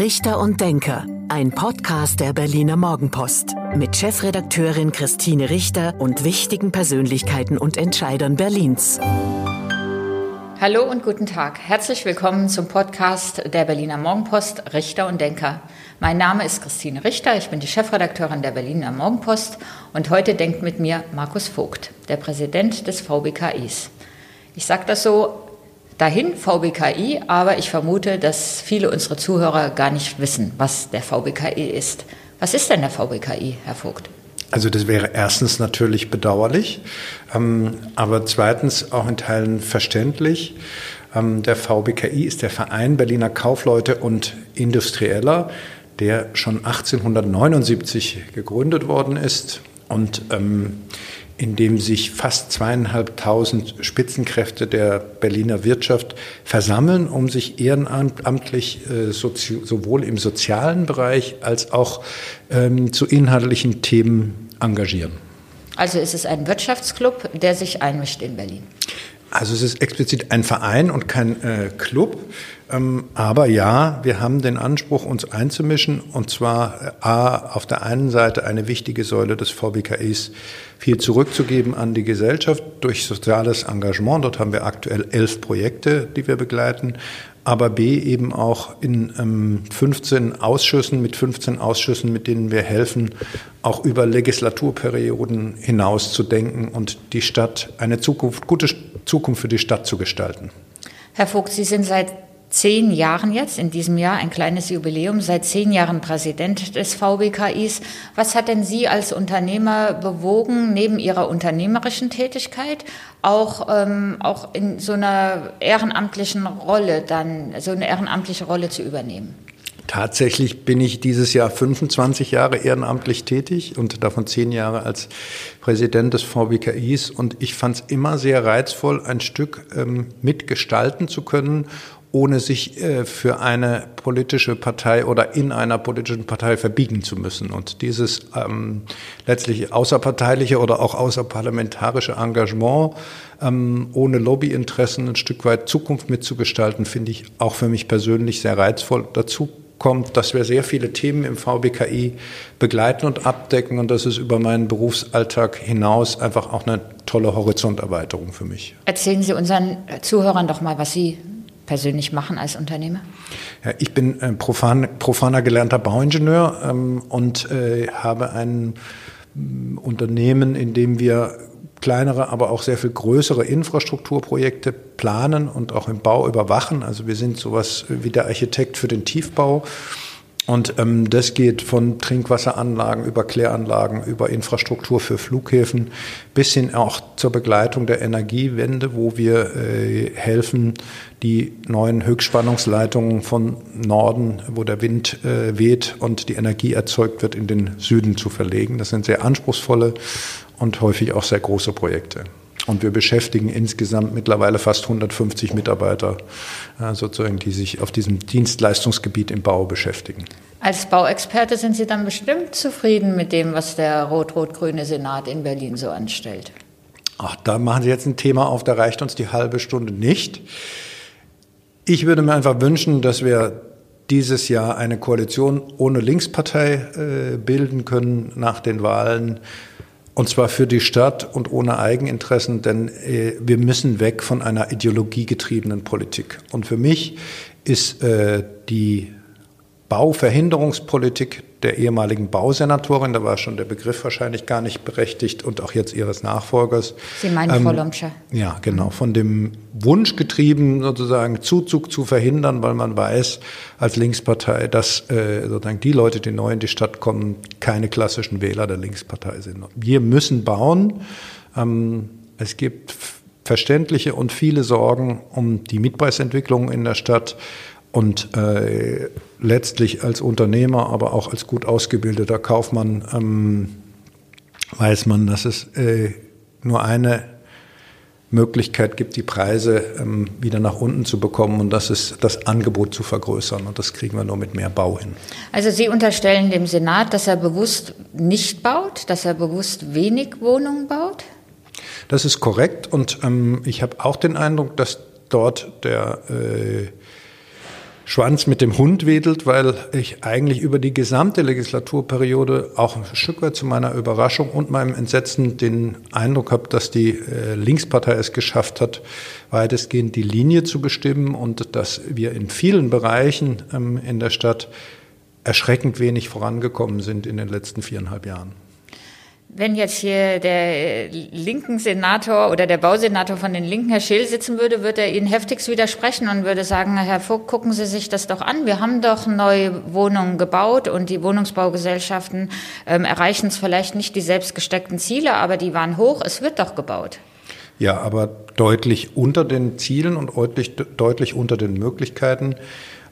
Richter und Denker, ein Podcast der Berliner Morgenpost mit Chefredakteurin Christine Richter und wichtigen Persönlichkeiten und Entscheidern Berlins. Hallo und guten Tag. Herzlich willkommen zum Podcast der Berliner Morgenpost Richter und Denker. Mein Name ist Christine Richter, ich bin die Chefredakteurin der Berliner Morgenpost und heute denkt mit mir Markus Vogt, der Präsident des VBKIs. Ich sage das so dahin, VBKI, aber ich vermute, dass viele unserer Zuhörer gar nicht wissen, was der VBKI ist. Was ist denn der VBKI, Herr Vogt? Also das wäre erstens natürlich bedauerlich, ähm, aber zweitens auch in Teilen verständlich. Ähm, der VBKI ist der Verein Berliner Kaufleute und Industrieller, der schon 1879 gegründet worden ist und ähm, in dem sich fast zweieinhalbtausend Spitzenkräfte der Berliner Wirtschaft versammeln, um sich ehrenamtlich äh, sowohl im sozialen Bereich als auch ähm, zu inhaltlichen Themen engagieren. Also ist es ein Wirtschaftsclub, der sich einmischt in Berlin? Also es ist explizit ein Verein und kein äh, Club. Ähm, aber ja, wir haben den Anspruch, uns einzumischen. Und zwar äh, A, auf der einen Seite eine wichtige Säule des VBKIs viel zurückzugeben an die Gesellschaft durch soziales Engagement. Dort haben wir aktuell elf Projekte, die wir begleiten. Aber B, eben auch in ähm, 15 Ausschüssen, mit 15 Ausschüssen, mit denen wir helfen, auch über Legislaturperioden hinaus zu denken und die Stadt, eine Zukunft, gute Zukunft für die Stadt zu gestalten. Herr Vogt, Sie sind seit zehn Jahren jetzt, in diesem Jahr ein kleines Jubiläum, seit zehn Jahren Präsident des VBKIs. Was hat denn Sie als Unternehmer bewogen, neben Ihrer unternehmerischen Tätigkeit auch, ähm, auch in so einer ehrenamtlichen Rolle dann, so eine ehrenamtliche Rolle zu übernehmen? Tatsächlich bin ich dieses Jahr 25 Jahre ehrenamtlich tätig und davon zehn Jahre als Präsident des VBKIs. Und ich fand es immer sehr reizvoll, ein Stück ähm, mitgestalten zu können ohne sich äh, für eine politische Partei oder in einer politischen Partei verbiegen zu müssen. Und dieses ähm, letztlich außerparteiliche oder auch außerparlamentarische Engagement, ähm, ohne Lobbyinteressen ein Stück weit Zukunft mitzugestalten, finde ich auch für mich persönlich sehr reizvoll. Dazu kommt, dass wir sehr viele Themen im VBKI begleiten und abdecken und das ist über meinen Berufsalltag hinaus einfach auch eine tolle Horizonterweiterung für mich. Erzählen Sie unseren Zuhörern doch mal, was Sie persönlich machen als Unternehmer? Ja, ich bin äh, profan, profaner gelernter Bauingenieur ähm, und äh, habe ein äh, Unternehmen, in dem wir kleinere, aber auch sehr viel größere Infrastrukturprojekte planen und auch im Bau überwachen. Also wir sind sowas wie der Architekt für den Tiefbau und ähm, das geht von Trinkwasseranlagen über Kläranlagen, über Infrastruktur für Flughäfen bis hin auch zur Begleitung der Energiewende, wo wir äh, helfen, die neuen Höchstspannungsleitungen von Norden, wo der Wind äh, weht und die Energie erzeugt wird, in den Süden zu verlegen. Das sind sehr anspruchsvolle und häufig auch sehr große Projekte. Und wir beschäftigen insgesamt mittlerweile fast 150 Mitarbeiter, äh, sozusagen, die sich auf diesem Dienstleistungsgebiet im Bau beschäftigen. Als Bauexperte sind Sie dann bestimmt zufrieden mit dem, was der rot-rot-grüne Senat in Berlin so anstellt. Ach, da machen Sie jetzt ein Thema auf, da reicht uns die halbe Stunde nicht. Ich würde mir einfach wünschen, dass wir dieses Jahr eine Koalition ohne Linkspartei äh, bilden können nach den Wahlen und zwar für die Stadt und ohne Eigeninteressen, denn äh, wir müssen weg von einer ideologiegetriebenen Politik. Und für mich ist äh, die Bauverhinderungspolitik der ehemaligen Bausenatorin, da war schon der Begriff wahrscheinlich gar nicht berechtigt und auch jetzt ihres Nachfolgers. Sie meinen ähm, Frau Lomscher? Ja, genau. Von dem Wunsch getrieben, sozusagen Zuzug zu verhindern, weil man weiß als Linkspartei, dass äh, sozusagen die Leute, die neu in die Stadt kommen, keine klassischen Wähler der Linkspartei sind. Wir müssen bauen. Ähm, es gibt verständliche und viele Sorgen um die Mietpreisentwicklung in der Stadt. Und äh, letztlich als Unternehmer, aber auch als gut ausgebildeter Kaufmann ähm, weiß man, dass es äh, nur eine Möglichkeit gibt, die Preise ähm, wieder nach unten zu bekommen und das ist das Angebot zu vergrößern. Und das kriegen wir nur mit mehr Bau hin. Also Sie unterstellen dem Senat, dass er bewusst nicht baut, dass er bewusst wenig Wohnungen baut? Das ist korrekt und ähm, ich habe auch den Eindruck, dass dort der äh, Schwanz mit dem Hund wedelt, weil ich eigentlich über die gesamte Legislaturperiode auch ein Stück weit zu meiner Überraschung und meinem Entsetzen den Eindruck habe, dass die äh, Linkspartei es geschafft hat, weitestgehend die Linie zu bestimmen und dass wir in vielen Bereichen ähm, in der Stadt erschreckend wenig vorangekommen sind in den letzten viereinhalb Jahren. Wenn jetzt hier der linken Senator oder der Bausenator von den Linken, Herr Scheel, sitzen würde, würde er Ihnen heftigst widersprechen und würde sagen, Herr Vogt, gucken Sie sich das doch an. Wir haben doch neue Wohnungen gebaut und die Wohnungsbaugesellschaften ähm, erreichen es vielleicht nicht die selbstgesteckten Ziele, aber die waren hoch. Es wird doch gebaut. Ja, aber deutlich unter den Zielen und deutlich, deutlich unter den Möglichkeiten.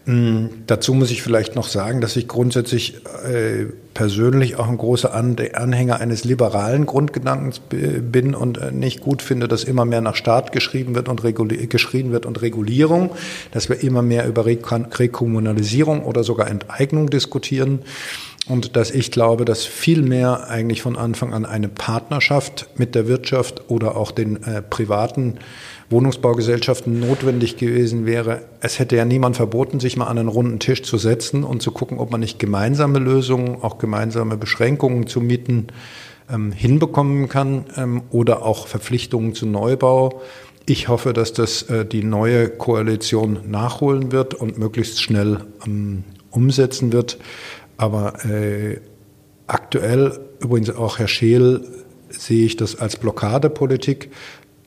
Hm, dazu muss ich vielleicht noch sagen, dass ich grundsätzlich äh, persönlich auch ein großer Anhänger eines liberalen Grundgedankens bin und äh, nicht gut finde, dass immer mehr nach Staat geschrieben wird und geschrien wird und Regulierung, dass wir immer mehr über Rekommunalisierung oder sogar Enteignung diskutieren und dass ich glaube, dass viel mehr eigentlich von Anfang an eine Partnerschaft mit der Wirtschaft oder auch den äh, privaten Wohnungsbaugesellschaften notwendig gewesen wäre. Es hätte ja niemand verboten, sich mal an einen runden Tisch zu setzen und zu gucken, ob man nicht gemeinsame Lösungen, auch gemeinsame Beschränkungen zu Mieten ähm, hinbekommen kann ähm, oder auch Verpflichtungen zu Neubau. Ich hoffe, dass das äh, die neue Koalition nachholen wird und möglichst schnell ähm, umsetzen wird. Aber äh, aktuell, übrigens auch Herr Scheel, sehe ich das als Blockadepolitik.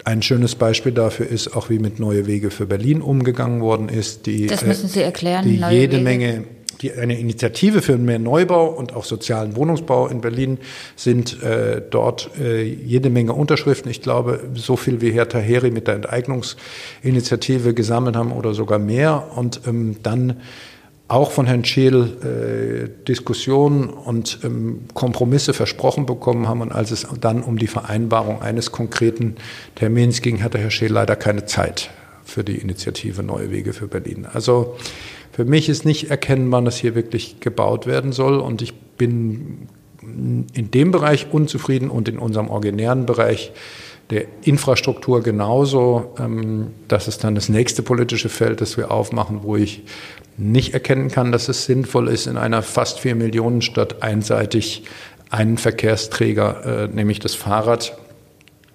Ein schönes Beispiel dafür ist auch, wie mit Neue Wege für Berlin umgegangen worden ist. Die, das müssen Sie erklären. Die jede Wege. Menge, die, eine Initiative für mehr Neubau und auch sozialen Wohnungsbau in Berlin sind äh, dort äh, jede Menge Unterschriften. Ich glaube, so viel wie Herr Taheri mit der Enteignungsinitiative gesammelt haben oder sogar mehr. Und ähm, dann auch von Herrn Scheel äh, Diskussionen und ähm, Kompromisse versprochen bekommen haben. Und als es dann um die Vereinbarung eines konkreten Termins ging, hatte Herr Scheel leider keine Zeit für die Initiative Neue Wege für Berlin. Also für mich ist nicht erkennbar, dass hier wirklich gebaut werden soll. Und ich bin in dem Bereich unzufrieden und in unserem originären Bereich der Infrastruktur genauso. Ähm, das ist dann das nächste politische Feld, das wir aufmachen, wo ich nicht erkennen kann, dass es sinnvoll ist, in einer fast vier Millionen Stadt einseitig einen Verkehrsträger, äh, nämlich das Fahrrad,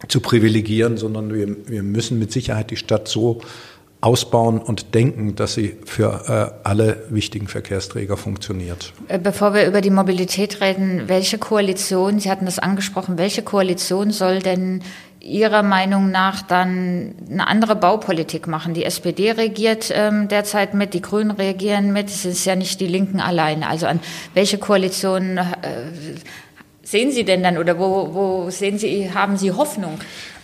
zu privilegieren, sondern wir, wir müssen mit Sicherheit die Stadt so ausbauen und denken, dass sie für äh, alle wichtigen Verkehrsträger funktioniert. Äh, bevor wir über die Mobilität reden, welche Koalition, Sie hatten das angesprochen, welche Koalition soll denn Ihrer Meinung nach dann eine andere Baupolitik machen? Die SPD regiert ähm, derzeit mit, die Grünen regieren mit, es ist ja nicht die Linken allein. Also an welche Koalition äh, sehen Sie denn dann oder wo, wo sehen Sie, haben Sie Hoffnung?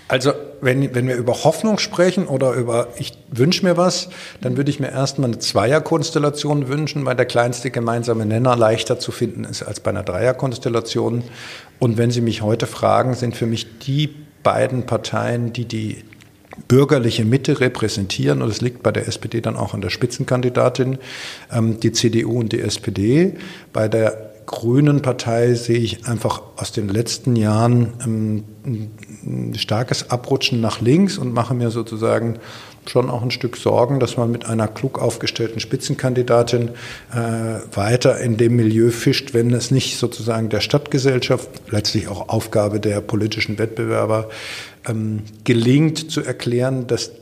Also wenn, wenn wir über Hoffnung sprechen oder über ich wünsche mir was, dann würde ich mir erstmal eine Zweierkonstellation wünschen, weil der kleinste gemeinsame Nenner leichter zu finden ist als bei einer Dreierkonstellation. Und wenn Sie mich heute fragen, sind für mich die beiden Parteien, die die bürgerliche Mitte repräsentieren, und es liegt bei der SPD dann auch an der Spitzenkandidatin, ähm, die CDU und die SPD. Bei der Grünen Partei sehe ich einfach aus den letzten Jahren ähm, ein starkes Abrutschen nach links und mache mir sozusagen schon auch ein Stück Sorgen, dass man mit einer klug aufgestellten Spitzenkandidatin äh, weiter in dem Milieu fischt, wenn es nicht sozusagen der Stadtgesellschaft, letztlich auch Aufgabe der politischen Wettbewerber, ähm, gelingt zu erklären, dass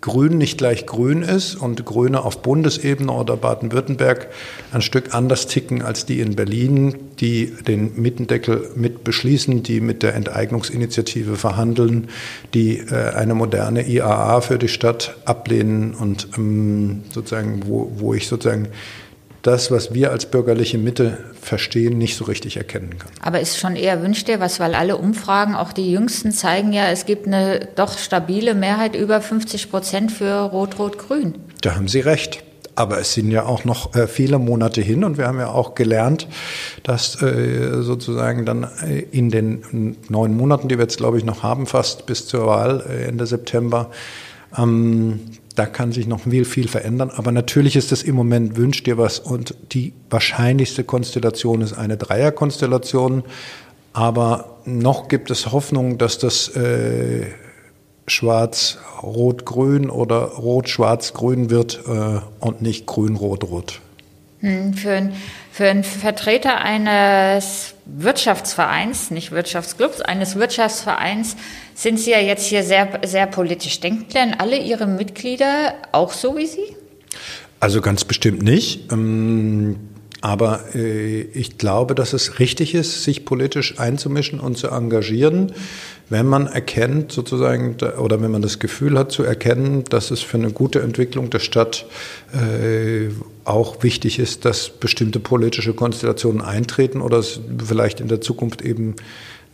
Grün nicht gleich Grün ist und Grüne auf Bundesebene oder Baden-Württemberg ein Stück anders ticken als die in Berlin, die den Mietendeckel mit beschließen, die mit der Enteignungsinitiative verhandeln, die äh, eine moderne IAA für die Stadt ablehnen und ähm, sozusagen, wo, wo ich sozusagen das, was wir als bürgerliche Mitte verstehen, nicht so richtig erkennen kann. Aber ist schon eher wünscht ihr was, weil alle Umfragen, auch die jüngsten, zeigen ja, es gibt eine doch stabile Mehrheit über 50 Prozent für Rot-Rot-Grün. Da haben Sie recht. Aber es sind ja auch noch äh, viele Monate hin und wir haben ja auch gelernt, dass äh, sozusagen dann äh, in den neun Monaten, die wir jetzt, glaube ich, noch haben, fast bis zur Wahl äh, Ende September, ähm, da kann sich noch viel, viel verändern. Aber natürlich ist es im Moment wünscht dir was und die wahrscheinlichste Konstellation ist eine Dreierkonstellation. Aber noch gibt es Hoffnung, dass das äh, schwarz-rot-grün oder rot-schwarz-grün wird äh, und nicht grün-rot-rot. Hm, für, ein, für einen Vertreter eines Wirtschaftsvereins, nicht Wirtschaftsclubs, eines Wirtschaftsvereins sind Sie ja jetzt hier sehr, sehr politisch. Denken denn alle Ihre Mitglieder auch so wie Sie? Also ganz bestimmt nicht. Ähm, aber äh, ich glaube, dass es richtig ist, sich politisch einzumischen und zu engagieren, wenn man erkennt, sozusagen, oder wenn man das Gefühl hat zu erkennen, dass es für eine gute Entwicklung der Stadt äh, auch wichtig ist, dass bestimmte politische Konstellationen eintreten oder es vielleicht in der Zukunft eben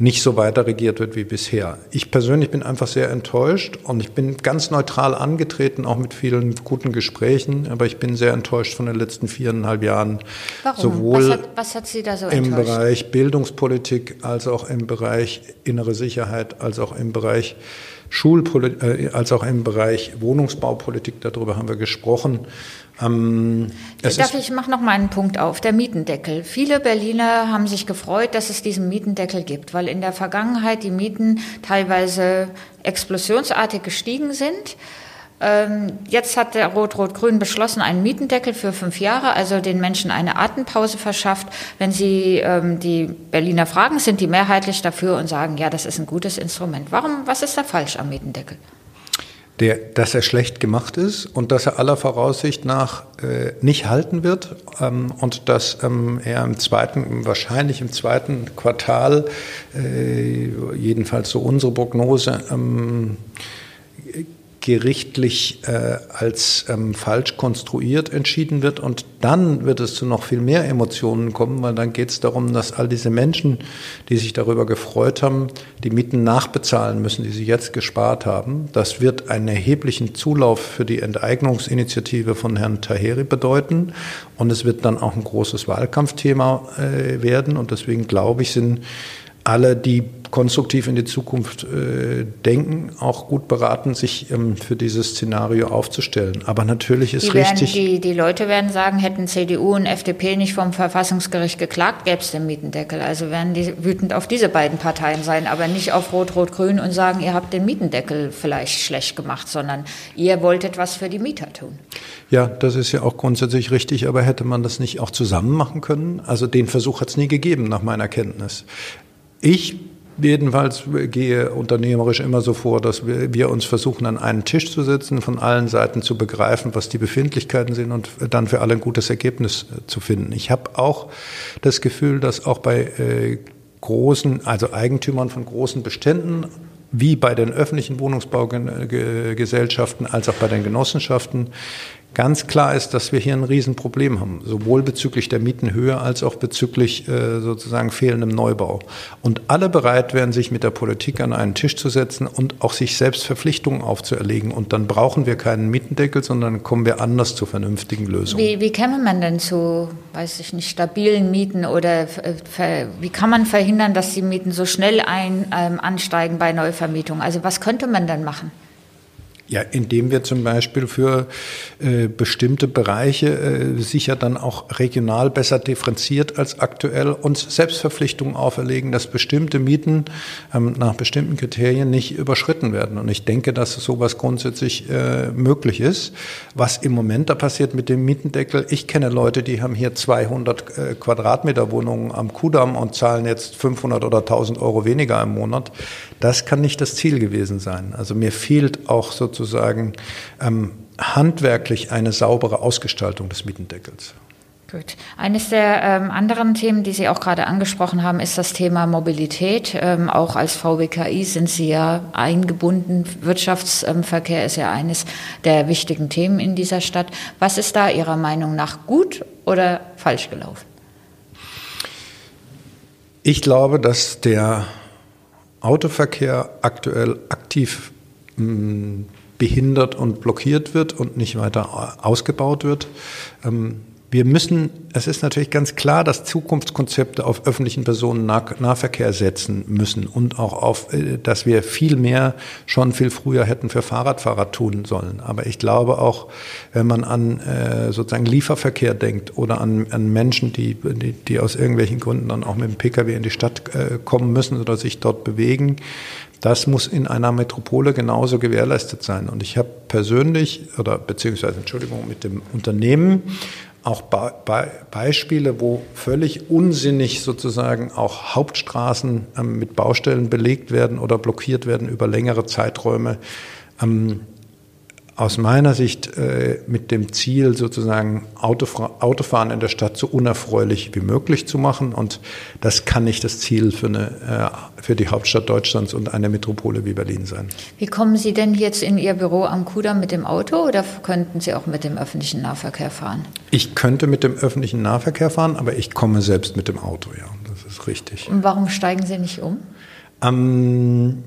nicht so weiter regiert wird wie bisher. Ich persönlich bin einfach sehr enttäuscht und ich bin ganz neutral angetreten, auch mit vielen guten Gesprächen, aber ich bin sehr enttäuscht von den letzten viereinhalb Jahren. Warum? Sowohl was, hat, was hat Sie da so im enttäuscht? Bereich Bildungspolitik als auch im Bereich innere Sicherheit, als auch im Bereich Schulpolitik, äh, als auch im Bereich Wohnungsbaupolitik, darüber haben wir gesprochen. Ähm, Darf ich mache noch mal einen Punkt auf, der Mietendeckel. Viele Berliner haben sich gefreut, dass es diesen Mietendeckel gibt, weil in der Vergangenheit die Mieten teilweise explosionsartig gestiegen sind. Ähm, jetzt hat der Rot-Rot-Grün beschlossen, einen Mietendeckel für fünf Jahre, also den Menschen eine Atempause verschafft. Wenn Sie ähm, die Berliner fragen, sind die mehrheitlich dafür und sagen, ja, das ist ein gutes Instrument. Warum, was ist da falsch am Mietendeckel? Der, dass er schlecht gemacht ist und dass er aller Voraussicht nach äh, nicht halten wird ähm, und dass ähm, er im zweiten, wahrscheinlich im zweiten Quartal, äh, jedenfalls so unsere Prognose, ähm, gerichtlich äh, als ähm, falsch konstruiert entschieden wird. Und dann wird es zu noch viel mehr Emotionen kommen, weil dann geht es darum, dass all diese Menschen, die sich darüber gefreut haben, die Mieten nachbezahlen müssen, die sie jetzt gespart haben. Das wird einen erheblichen Zulauf für die Enteignungsinitiative von Herrn Taheri bedeuten. Und es wird dann auch ein großes Wahlkampfthema äh, werden. Und deswegen glaube ich, sind alle, die konstruktiv in die Zukunft äh, denken, auch gut beraten, sich ähm, für dieses Szenario aufzustellen. Aber natürlich ist die richtig. Werden, die, die Leute werden sagen, hätten CDU und FDP nicht vom Verfassungsgericht geklagt, gäbe es den Mietendeckel. Also werden die wütend auf diese beiden Parteien sein, aber nicht auf Rot-Rot-Grün und sagen, ihr habt den Mietendeckel vielleicht schlecht gemacht, sondern ihr wolltet was für die Mieter tun. Ja, das ist ja auch grundsätzlich richtig, aber hätte man das nicht auch zusammen machen können? Also den Versuch hat es nie gegeben, nach meiner Kenntnis. Ich Jedenfalls gehe unternehmerisch immer so vor, dass wir, wir, uns versuchen, an einen Tisch zu setzen, von allen Seiten zu begreifen, was die Befindlichkeiten sind und dann für alle ein gutes Ergebnis äh, zu finden. Ich habe auch das Gefühl, dass auch bei äh, großen, also Eigentümern von großen Beständen, wie bei den öffentlichen Wohnungsbaugesellschaften als auch bei den Genossenschaften, Ganz klar ist, dass wir hier ein Riesenproblem haben, sowohl bezüglich der Mietenhöhe als auch bezüglich äh, sozusagen fehlendem Neubau. Und alle bereit wären, sich mit der Politik an einen Tisch zu setzen und auch sich selbst Verpflichtungen aufzuerlegen. Und dann brauchen wir keinen Mietendeckel, sondern kommen wir anders zu vernünftigen Lösungen. Wie, wie käme man denn zu, weiß ich nicht, stabilen Mieten oder äh, wie kann man verhindern, dass die Mieten so schnell ein, ähm, ansteigen bei Neuvermietung? Also was könnte man denn machen? Ja, indem wir zum Beispiel für äh, bestimmte Bereiche äh, sicher dann auch regional besser differenziert als aktuell uns Selbstverpflichtungen auferlegen, dass bestimmte Mieten ähm, nach bestimmten Kriterien nicht überschritten werden. Und ich denke, dass sowas grundsätzlich äh, möglich ist. Was im Moment da passiert mit dem Mietendeckel, ich kenne Leute, die haben hier 200 äh, Quadratmeter Wohnungen am Kudamm und zahlen jetzt 500 oder 1000 Euro weniger im Monat. Das kann nicht das Ziel gewesen sein. Also mir fehlt auch sozusagen ähm, handwerklich eine saubere Ausgestaltung des Mietendeckels. Gut. Eines der ähm, anderen Themen, die Sie auch gerade angesprochen haben, ist das Thema Mobilität. Ähm, auch als VWKI sind Sie ja eingebunden. Wirtschaftsverkehr ist ja eines der wichtigen Themen in dieser Stadt. Was ist da Ihrer Meinung nach gut oder falsch gelaufen? Ich glaube, dass der Autoverkehr aktuell aktiv mh, mm, behindert und blockiert wird und nicht weiter ausgebaut wird. Ähm, wir müssen, es ist natürlich ganz klar, dass Zukunftskonzepte auf öffentlichen Personennahverkehr setzen müssen und auch auf, äh, dass wir viel mehr schon viel früher hätten für Fahrradfahrer tun sollen. Aber ich glaube auch, wenn man an äh, sozusagen Lieferverkehr denkt oder an, an Menschen, die, die, die aus irgendwelchen Gründen dann auch mit dem Pkw in die Stadt äh, kommen müssen oder sich dort bewegen, das muss in einer Metropole genauso gewährleistet sein. Und ich habe persönlich oder beziehungsweise Entschuldigung mit dem Unternehmen auch Be Be Beispiele, wo völlig unsinnig sozusagen auch Hauptstraßen ähm, mit Baustellen belegt werden oder blockiert werden über längere Zeiträume. Ähm, aus meiner Sicht äh, mit dem Ziel, sozusagen Autofahren in der Stadt so unerfreulich wie möglich zu machen. Und das kann nicht das Ziel für, eine, äh, für die Hauptstadt Deutschlands und eine Metropole wie Berlin sein. Wie kommen Sie denn jetzt in Ihr Büro am Kudamm mit dem Auto oder könnten Sie auch mit dem öffentlichen Nahverkehr fahren? Ich könnte mit dem öffentlichen Nahverkehr fahren, aber ich komme selbst mit dem Auto, ja. Das ist richtig. Und warum steigen Sie nicht um? Ähm,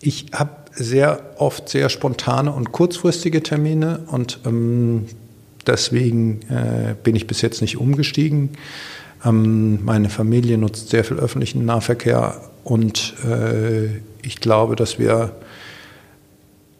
ich habe sehr oft sehr spontane und kurzfristige Termine und ähm, deswegen äh, bin ich bis jetzt nicht umgestiegen. Ähm, meine Familie nutzt sehr viel öffentlichen Nahverkehr und äh, ich glaube, dass wir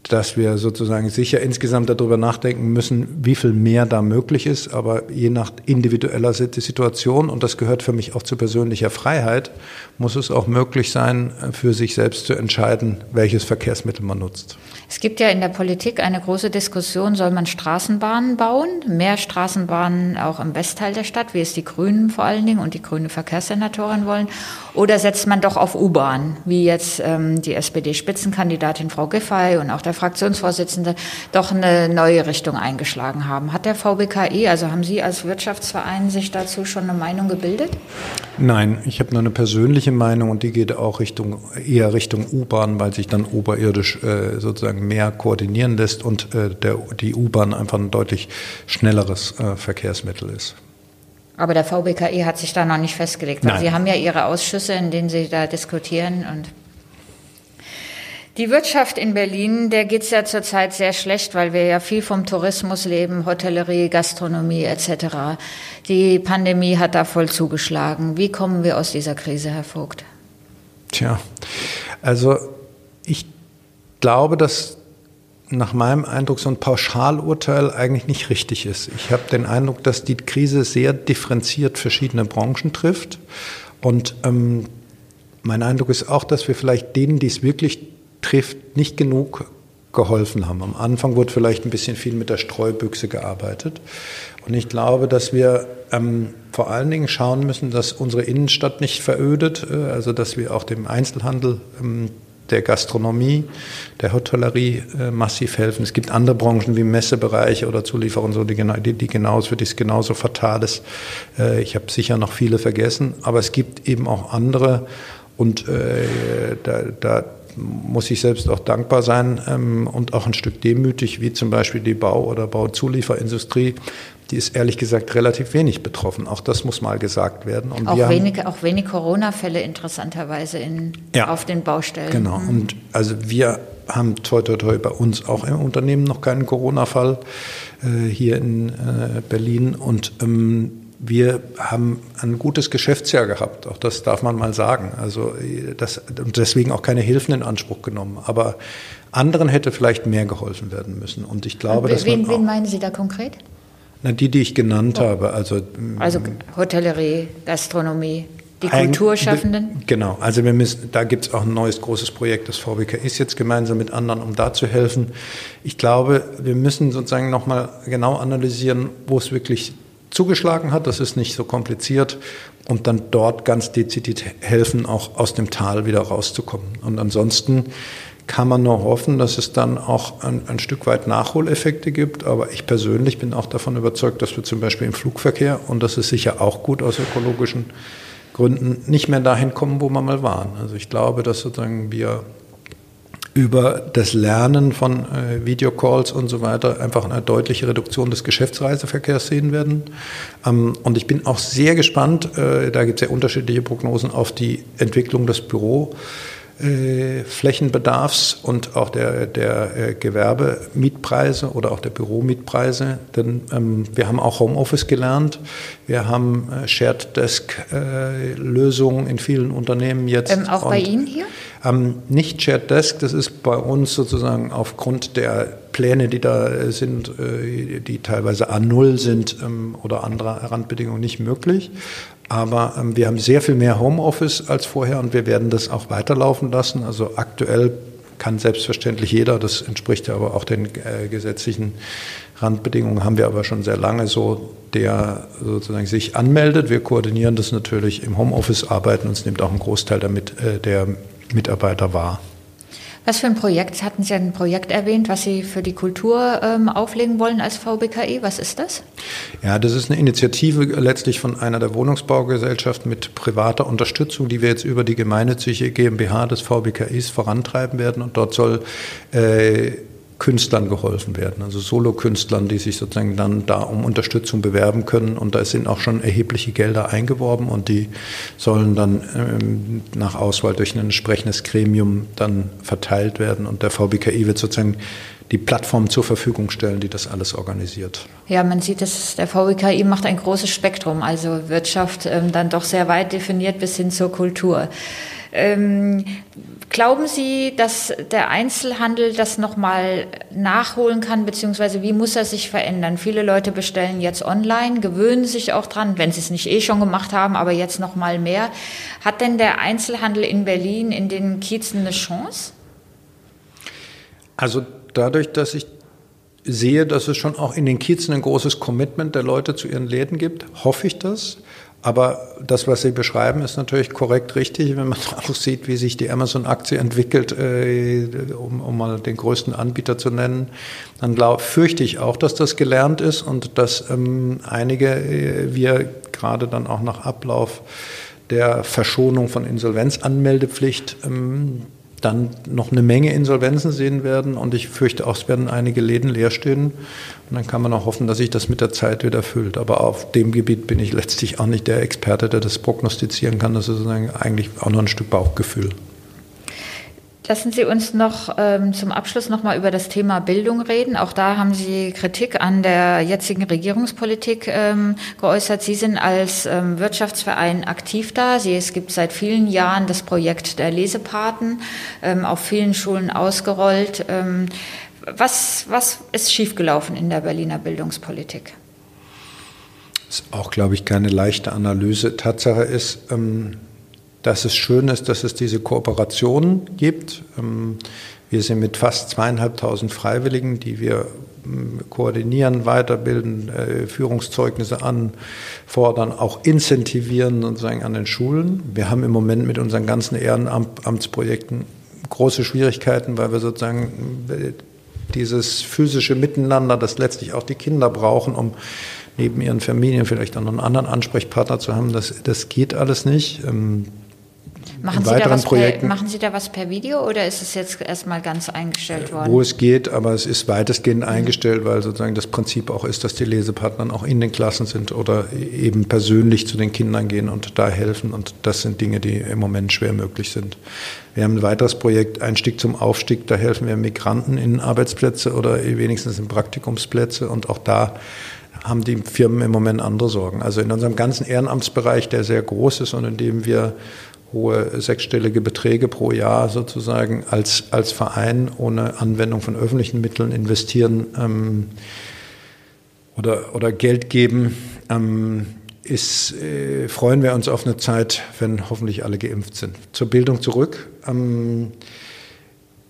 dass wir sozusagen sicher insgesamt darüber nachdenken müssen, wie viel mehr da möglich ist, aber je nach individueller Situation, und das gehört für mich auch zu persönlicher Freiheit, muss es auch möglich sein, für sich selbst zu entscheiden, welches Verkehrsmittel man nutzt. Es gibt ja in der Politik eine große Diskussion, soll man Straßenbahnen bauen, mehr Straßenbahnen auch im Westteil der Stadt, wie es die Grünen vor allen Dingen und die grüne Verkehrssenatorin wollen, oder setzt man doch auf U-Bahn, wie jetzt ähm, die SPD-Spitzenkandidatin Frau Giffey und auch der Fraktionsvorsitzende doch eine neue Richtung eingeschlagen haben. Hat der VBKI, also haben Sie als Wirtschaftsverein sich dazu schon eine Meinung gebildet? Nein, ich habe nur eine persönliche Meinung und die geht auch Richtung, eher Richtung U-Bahn, weil sich dann oberirdisch äh, sozusagen mehr koordinieren lässt und äh, der, die U-Bahn einfach ein deutlich schnelleres äh, Verkehrsmittel ist. Aber der VBKI hat sich da noch nicht festgelegt. Weil Sie haben ja Ihre Ausschüsse, in denen Sie da diskutieren und die Wirtschaft in Berlin, der geht es ja zurzeit sehr schlecht, weil wir ja viel vom Tourismus leben, Hotellerie, Gastronomie etc. Die Pandemie hat da voll zugeschlagen. Wie kommen wir aus dieser Krise, Herr Vogt? Tja, also ich glaube, dass nach meinem Eindruck so ein Pauschalurteil eigentlich nicht richtig ist. Ich habe den Eindruck, dass die Krise sehr differenziert verschiedene Branchen trifft. Und ähm, mein Eindruck ist auch, dass wir vielleicht denen, die es wirklich trifft, nicht genug geholfen haben. Am Anfang wurde vielleicht ein bisschen viel mit der Streubüchse gearbeitet. Und ich glaube, dass wir ähm, vor allen Dingen schauen müssen, dass unsere Innenstadt nicht verödet, äh, also dass wir auch dem Einzelhandel, ähm, der Gastronomie, der Hotellerie äh, massiv helfen. Es gibt andere Branchen wie Messebereiche oder Zulieferer und so, die, die, die genauso, für die es genauso fatal ist. Äh, ich habe sicher noch viele vergessen, aber es gibt eben auch andere und äh, da, da muss ich selbst auch dankbar sein ähm, und auch ein Stück demütig, wie zum Beispiel die Bau- oder Bauzulieferindustrie. Die ist ehrlich gesagt relativ wenig betroffen. Auch das muss mal gesagt werden. Und auch, wenig, auch wenig Corona-Fälle interessanterweise in, ja, auf den Baustellen. Genau. Mhm. Und also wir haben toi toi toi bei uns auch im Unternehmen noch keinen Corona-Fall äh, hier in äh, Berlin. Und ähm, wir haben ein gutes Geschäftsjahr gehabt, auch das darf man mal sagen. Also das, und deswegen auch keine Hilfen in Anspruch genommen. Aber anderen hätte vielleicht mehr geholfen werden müssen. Und ich glaube, und dass wen, wen meinen Sie da konkret? Na, die, die ich genannt oh. habe. Also, also Hotellerie, Gastronomie. Die Kulturschaffenden? Genau, also wir müssen, da gibt es auch ein neues großes Projekt, das VWK ist jetzt gemeinsam mit anderen, um da zu helfen. Ich glaube, wir müssen sozusagen nochmal genau analysieren, wo es wirklich zugeschlagen hat. Das ist nicht so kompliziert. Und dann dort ganz dezidiert helfen, auch aus dem Tal wieder rauszukommen. Und ansonsten kann man nur hoffen, dass es dann auch ein, ein, Stück weit Nachholeffekte gibt. Aber ich persönlich bin auch davon überzeugt, dass wir zum Beispiel im Flugverkehr, und das ist sicher auch gut aus ökologischen Gründen, nicht mehr dahin kommen, wo wir mal waren. Also ich glaube, dass sozusagen wir über das Lernen von äh, Videocalls und so weiter einfach eine deutliche Reduktion des Geschäftsreiseverkehrs sehen werden. Ähm, und ich bin auch sehr gespannt, äh, da gibt es ja unterschiedliche Prognosen auf die Entwicklung des Büro. äh, Flächenbedarfs und auch der, der äh, Gewerbemietpreise oder auch der Büromietpreise. Denn ähm, wir haben auch Homeoffice gelernt. Wir haben äh, Shared Desk äh, Lösungen in vielen Unternehmen jetzt. Ähm, auch bei Ihnen hier? Ähm, nicht Shared Desk, das ist bei uns sozusagen aufgrund der Pläne, die da äh, sind, äh, die teilweise A0 sind ähm, oder anderer Randbedingungen nicht möglich. Aber ähm, wir haben sehr viel mehr Homeoffice als vorher und wir werden das auch weiterlaufen lassen. Also aktuell kann selbstverständlich jeder, das entspricht ja aber auch den äh, gesetzlichen Randbedingungen, haben wir aber schon sehr lange so, der sozusagen sich anmeldet. Wir koordinieren das natürlich im Homeoffice, arbeiten und es nimmt auch einen Großteil damit, äh, der Mitarbeiter wahr. Was für ein Projekt? Hatten Sie ein Projekt erwähnt, was Sie für die Kultur ähm, auflegen wollen als VBKI? Was ist das? Ja, das ist eine Initiative letztlich von einer der Wohnungsbaugesellschaften mit privater Unterstützung, die wir jetzt über die gemeinnützige GmbH des VBKIs vorantreiben werden. Und dort soll äh, Künstlern geholfen werden, also Solokünstlern, die sich sozusagen dann da um Unterstützung bewerben können. Und da sind auch schon erhebliche Gelder eingeworben und die sollen dann ähm, nach Auswahl durch ein entsprechendes Gremium dann verteilt werden. Und der VBKI wird sozusagen die Plattform zur Verfügung stellen, die das alles organisiert. Ja, man sieht, dass der VWKI macht ein großes Spektrum, also Wirtschaft ähm, dann doch sehr weit definiert bis hin zur Kultur. Ähm, glauben Sie, dass der Einzelhandel das nochmal nachholen kann, beziehungsweise wie muss er sich verändern? Viele Leute bestellen jetzt online, gewöhnen sich auch dran, wenn sie es nicht eh schon gemacht haben, aber jetzt nochmal mehr. Hat denn der Einzelhandel in Berlin in den Kiezen eine Chance? Also dadurch, dass ich sehe, dass es schon auch in den Kiezen ein großes Commitment der Leute zu ihren Läden gibt, hoffe ich das. Aber das, was Sie beschreiben, ist natürlich korrekt richtig. Wenn man auch sieht, wie sich die Amazon-Aktie entwickelt, äh, um, um, mal den größten Anbieter zu nennen, dann glaub, fürchte ich auch, dass das gelernt ist und dass ähm, einige, äh, wir gerade dann auch nach Ablauf der Verschonung von Insolvenzanmeldepflicht ähm, dann noch eine Menge Insolvenzen sehen werden und ich fürchte auch, es werden einige Läden leer stehen. Und dann kann man auch hoffen, dass sich das mit der Zeit wieder füllt. Aber auf dem Gebiet bin ich letztlich auch nicht der Experte, der das prognostizieren kann. Das ist eigentlich auch nur ein Stück Bauchgefühl. Lassen Sie uns noch ähm, zum Abschluss noch mal über das Thema Bildung reden. Auch da haben Sie Kritik an der jetzigen Regierungspolitik ähm, geäußert. Sie sind als ähm, Wirtschaftsverein aktiv da. Sie, es gibt seit vielen Jahren das Projekt der Lesepaten ähm, auf vielen Schulen ausgerollt. Ähm, was, was ist schiefgelaufen in der Berliner Bildungspolitik? Das ist auch, glaube ich, keine leichte Analyse. Tatsache ist, ähm, dass es schön ist, dass es diese Kooperation gibt. Ähm, wir sind mit fast zweieinhalbtausend Freiwilligen, die wir ähm, koordinieren, weiterbilden, äh, Führungszeugnisse anfordern, auch incentivieren sozusagen an den Schulen. Wir haben im Moment mit unseren ganzen Ehrenamtsprojekten große Schwierigkeiten, weil wir sozusagen äh, dieses physische Miteinander, das letztlich auch die Kinder brauchen, um neben ihren Familien vielleicht auch noch einen anderen Ansprechpartner zu haben, das, das geht alles nicht. Machen Sie, da was per, machen Sie da was per Video oder ist es jetzt erstmal ganz eingestellt worden? Wo es geht, aber es ist weitestgehend eingestellt, weil sozusagen das Prinzip auch ist, dass die Lesepartner auch in den Klassen sind oder eben persönlich zu den Kindern gehen und da helfen. Und das sind Dinge, die im Moment schwer möglich sind. Wir haben ein weiteres Projekt, Einstieg zum Aufstieg, da helfen wir Migranten in Arbeitsplätze oder wenigstens in Praktikumsplätze und auch da haben die Firmen im Moment andere Sorgen. Also in unserem ganzen Ehrenamtsbereich, der sehr groß ist und in dem wir hohe sechsstellige Beträge pro Jahr sozusagen als, als Verein ohne Anwendung von öffentlichen Mitteln investieren ähm, oder, oder Geld geben, ähm, ist, äh, freuen wir uns auf eine Zeit, wenn hoffentlich alle geimpft sind. Zur Bildung zurück. Ähm,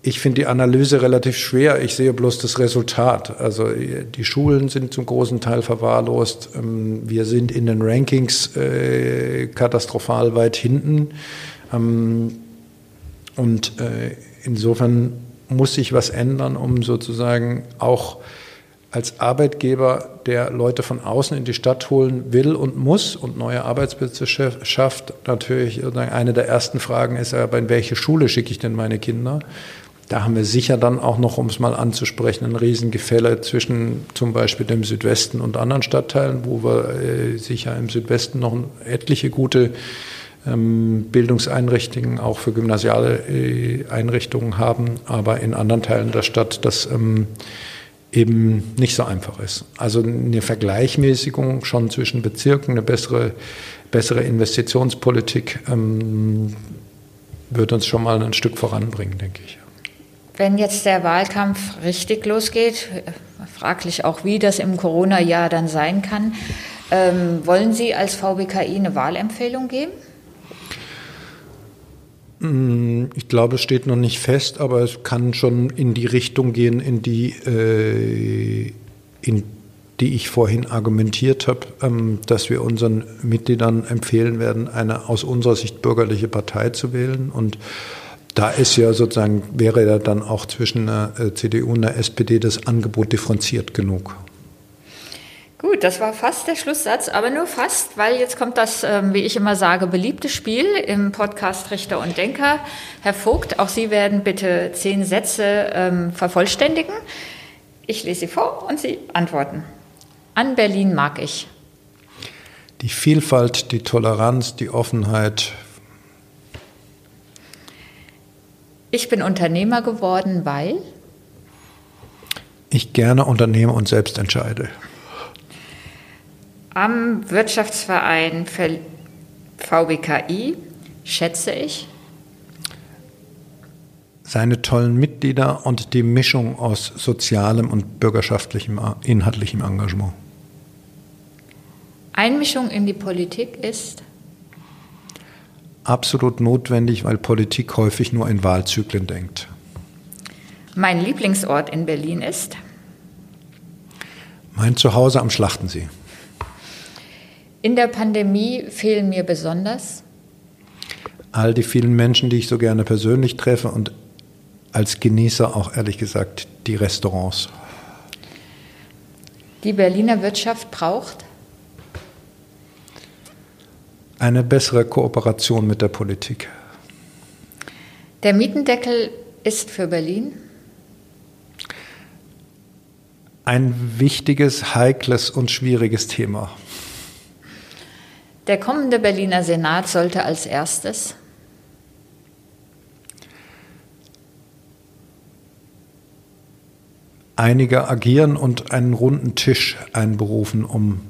ich finde die Analyse relativ schwer. Ich sehe bloß das Resultat. Also die Schulen sind zum großen Teil verwahrlost. Ähm, wir sind in den Rankings äh, katastrophal weit hinten. Ähm, und äh, insofern muss sich was ändern, um sozusagen auch als Arbeitgeber, der Leute von außen in die Stadt holen will und muss und neue Arbeitsplätze schafft, natürlich eine der ersten Fragen ist, aber in welche Schule schicke ich denn meine Kinder? Da haben wir sicher dann auch noch, um es mal anzusprechen, ein Riesengefälle zwischen zum Beispiel dem Südwesten und anderen Stadtteilen, wo wir äh, sicher im Südwesten noch etliche gute ähm, Bildungseinrichtungen auch für gymnasiale äh, Einrichtungen haben, aber in anderen Teilen der Stadt das ähm, eben nicht so einfach ist. Also eine Vergleichmäßigung schon zwischen Bezirken, eine bessere, bessere Investitionspolitik ähm, wird uns schon mal ein Stück voranbringen, denke ich. Wenn jetzt der Wahlkampf richtig losgeht, fraglich auch, wie das im Corona-Jahr dann sein kann, ähm, wollen Sie als VBKI eine Wahlempfehlung geben? Mm, ich glaube, es steht noch nicht fest, aber es kann schon in die Richtung gehen, in die, äh, in die ich vorhin argumentiert habe, ähm, dass wir unseren Mitgliedern empfehlen werden, eine aus unserer Sicht bürgerliche Partei zu wählen. Und da ist ja sozusagen, wäre ja dann auch zwischen der äh, CDU und der SPD das Angebot differenziert genug. Gut, das war fast der Schlusssatz, aber nur fast, weil jetzt kommt das, ähm, wie ich immer sage, beliebte Spiel im Podcast Richter und Denker. Herr Vogt, auch Sie werden bitte zehn Sätze ähm, vervollständigen. Ich lese sie vor und Sie antworten. An Berlin mag ich. Die Vielfalt, die Toleranz, die Offenheit. Ich bin Unternehmer geworden, weil ich gerne unternehme und selbst entscheide am Wirtschaftsverein für VBKI, schätze ich. Seine tollen Mitglieder und die Mischung aus sozialem und bürgerschaftlichem, inhaltlichem Engagement. Einmischung in die Politik ist? Absolut notwendig, weil Politik häufig nur in Wahlzyklen denkt. Mein Lieblingsort in Berlin ist? Mein Zuhause am Schlachtensee. In der Pandemie fehlen mir besonders all die vielen Menschen, die ich so gerne persönlich treffe und als Genießer auch ehrlich gesagt die Restaurants. Die Berliner Wirtschaft braucht eine bessere Kooperation mit der Politik. Der Mietendeckel ist für Berlin ein wichtiges, heikles und schwieriges Thema. Der kommende Berliner Senat sollte als erstes einige agieren und einen runden Tisch einberufen, um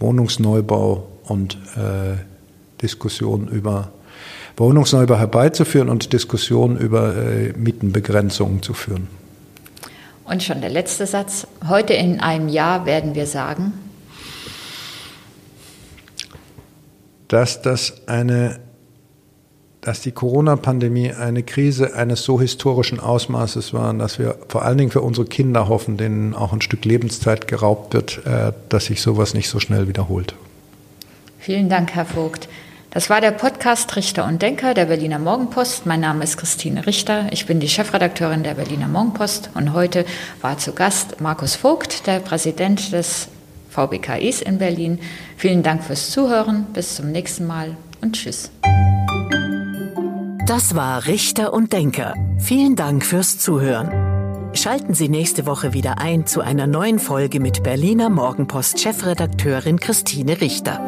Wohnungsneubau und äh, Diskussionen über Wohnungsneubau herbeizuführen und Diskussionen über äh, Mietenbegrenzungen zu führen. Und schon der letzte Satz. Heute in einem Jahr werden wir sagen, dass das eine dass die Corona-Pandemie eine Krise eines so historischen Ausmaßes war, dass wir vor allen Dingen für unsere Kinder hoffen, denen auch ein Stück Lebenszeit geraubt wird, äh, dass sich sowas nicht so schnell wiederholt. Vielen Dank, Herr Vogt. Das war der Podcast Richter und Denker der Berliner Morgenpost. Mein Name ist Christine Richter. Ich bin die Chefredakteurin der Berliner Morgenpost und heute war zu Gast Markus Vogt, der Präsident des VBKIs in Berlin. Vielen Dank fürs Zuhören. Bis zum nächsten Mal und tschüss. Das war Richter und Denker. Vielen Dank fürs Zuhören. Schalten Sie nächste Woche wieder ein zu einer neuen Folge mit Berliner Morgenpost Chefredakteurin Christine Richter.